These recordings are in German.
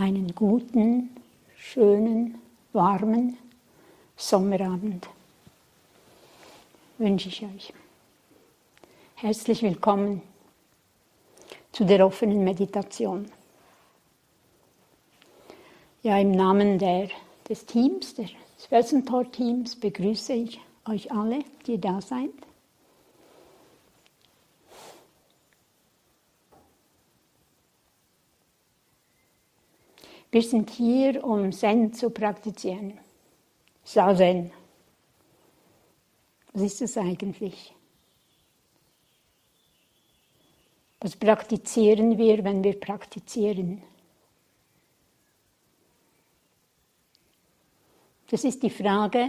einen guten, schönen, warmen Sommerabend wünsche ich euch. Herzlich willkommen zu der offenen Meditation. Ja, im Namen der, des Teams, des Felsentor-Teams, begrüße ich euch alle, die da seid. Wir sind hier, um Zen zu praktizieren. Zazen. Was ist es eigentlich? Was praktizieren wir, wenn wir praktizieren? Das ist die Frage,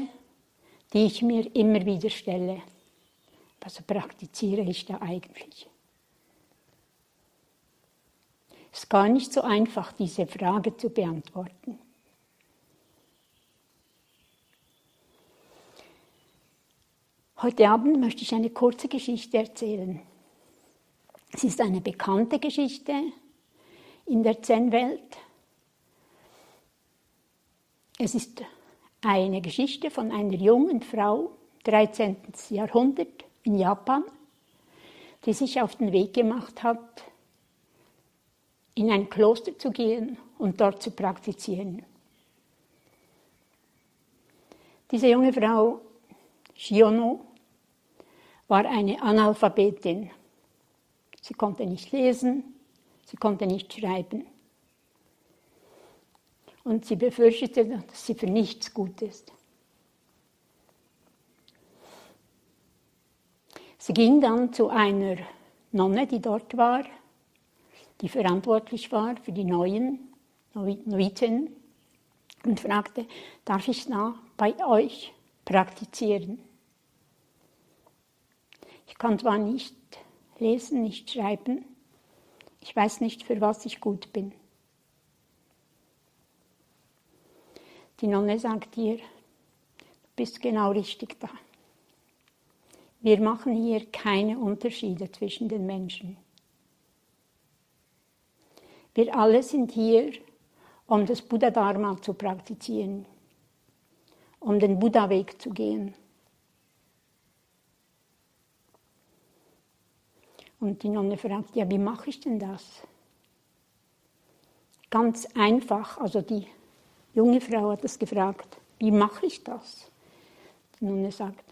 die ich mir immer wieder stelle. Was praktiziere ich da eigentlich? Es ist gar nicht so einfach, diese Frage zu beantworten. Heute Abend möchte ich eine kurze Geschichte erzählen. Es ist eine bekannte Geschichte in der Zen-Welt. Es ist eine Geschichte von einer jungen Frau, 13. Jahrhundert in Japan, die sich auf den Weg gemacht hat, in ein Kloster zu gehen und dort zu praktizieren. Diese junge Frau, Shiono, war eine Analphabetin. Sie konnte nicht lesen, sie konnte nicht schreiben. Und sie befürchtete, dass sie für nichts gut ist. Sie ging dann zu einer Nonne, die dort war, die verantwortlich war für die neuen Noviten und fragte, darf ich da bei euch praktizieren? Ich kann zwar nicht lesen, nicht schreiben, ich weiß nicht, für was ich gut bin. Die Nonne sagt ihr, du bist genau richtig da. Wir machen hier keine Unterschiede zwischen den Menschen. Wir alle sind hier, um das Buddha-Dharma zu praktizieren, um den Buddha-Weg zu gehen. Und die Nonne fragt, ja, wie mache ich denn das? Ganz einfach, also die junge Frau hat das gefragt, wie mache ich das? Die Nonne sagt,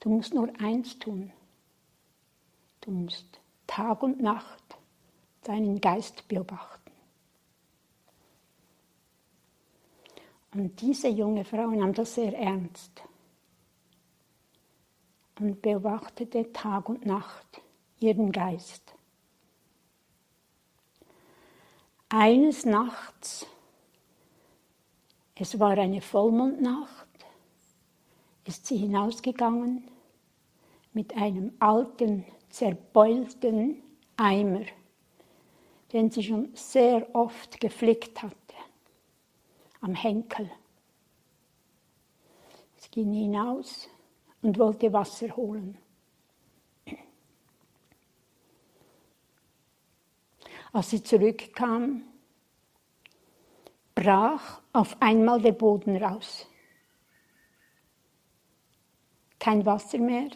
du musst nur eins tun. Du musst Tag und Nacht deinen Geist beobachten. Und diese junge Frau nahm das sehr ernst und beobachtete Tag und Nacht ihren Geist. Eines Nachts, es war eine Vollmondnacht, ist sie hinausgegangen mit einem alten, zerbeulten Eimer den sie schon sehr oft geflickt hatte, am Henkel. Sie ging hinaus und wollte Wasser holen. Als sie zurückkam, brach auf einmal der Boden raus. Kein Wasser mehr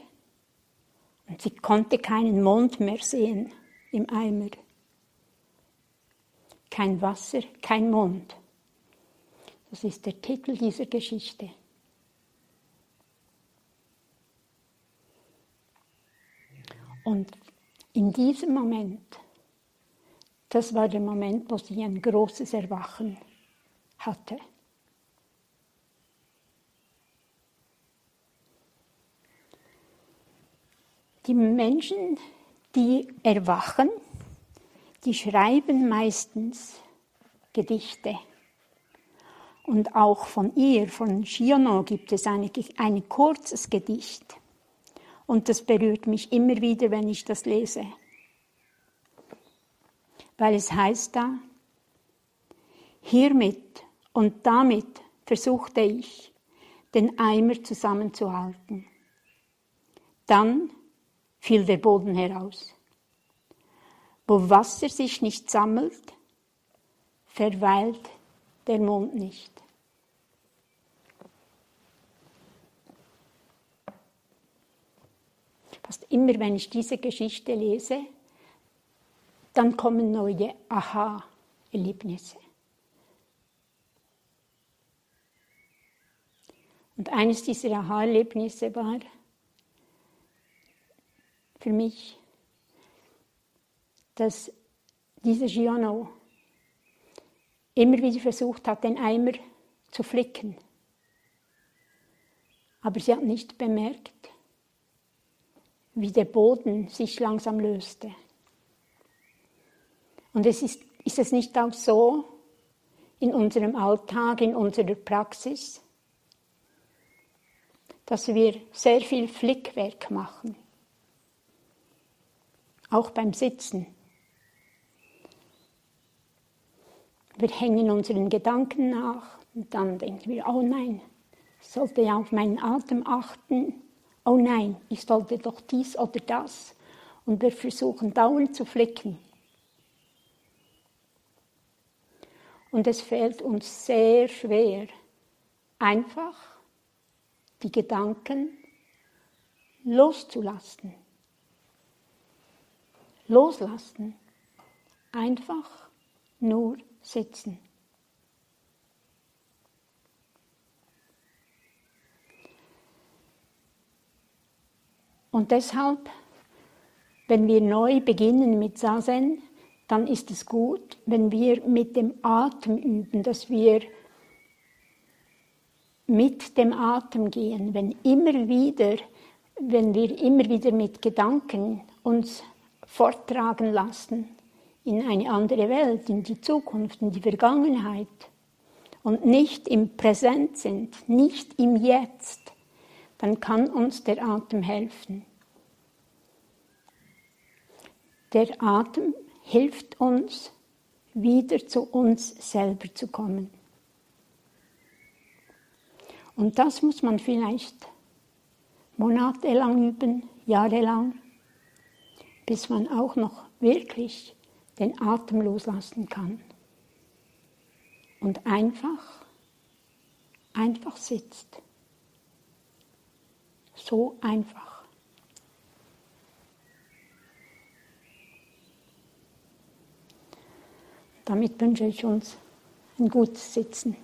und sie konnte keinen Mond mehr sehen im Eimer kein Wasser, kein Mond. Das ist der Titel dieser Geschichte. Und in diesem Moment, das war der Moment, wo sie ein großes Erwachen hatte. Die Menschen, die erwachen, die schreiben meistens Gedichte. Und auch von ihr, von Shiono, gibt es eine, ein kurzes Gedicht. Und das berührt mich immer wieder, wenn ich das lese. Weil es heißt da, hiermit und damit versuchte ich, den Eimer zusammenzuhalten. Dann fiel der Boden heraus. Wo Wasser sich nicht sammelt, verweilt der Mond nicht. Fast immer, wenn ich diese Geschichte lese, dann kommen neue Aha-Erlebnisse. Und eines dieser Aha-Erlebnisse war für mich, dass dieser Giano immer wieder versucht hat, den Eimer zu flicken. Aber sie hat nicht bemerkt, wie der Boden sich langsam löste. Und es ist, ist es nicht auch so in unserem Alltag, in unserer Praxis, dass wir sehr viel Flickwerk machen, auch beim Sitzen. Wir hängen unseren Gedanken nach und dann denken wir, oh nein, ich sollte ja auf meinen Atem achten. Oh nein, ich sollte doch dies oder das. Und wir versuchen dauernd zu flicken. Und es fällt uns sehr schwer, einfach die Gedanken loszulassen. Loslassen. Einfach nur sitzen. Und deshalb, wenn wir neu beginnen mit Sazen, dann ist es gut, wenn wir mit dem Atem üben, dass wir mit dem Atem gehen, wenn immer wieder, wenn wir immer wieder mit Gedanken uns forttragen lassen in eine andere Welt, in die Zukunft, in die Vergangenheit und nicht im Präsent sind, nicht im Jetzt, dann kann uns der Atem helfen. Der Atem hilft uns, wieder zu uns selber zu kommen. Und das muss man vielleicht monatelang üben, jahrelang, bis man auch noch wirklich den Atem loslassen kann. Und einfach, einfach sitzt. So einfach. Damit wünsche ich uns ein gutes Sitzen.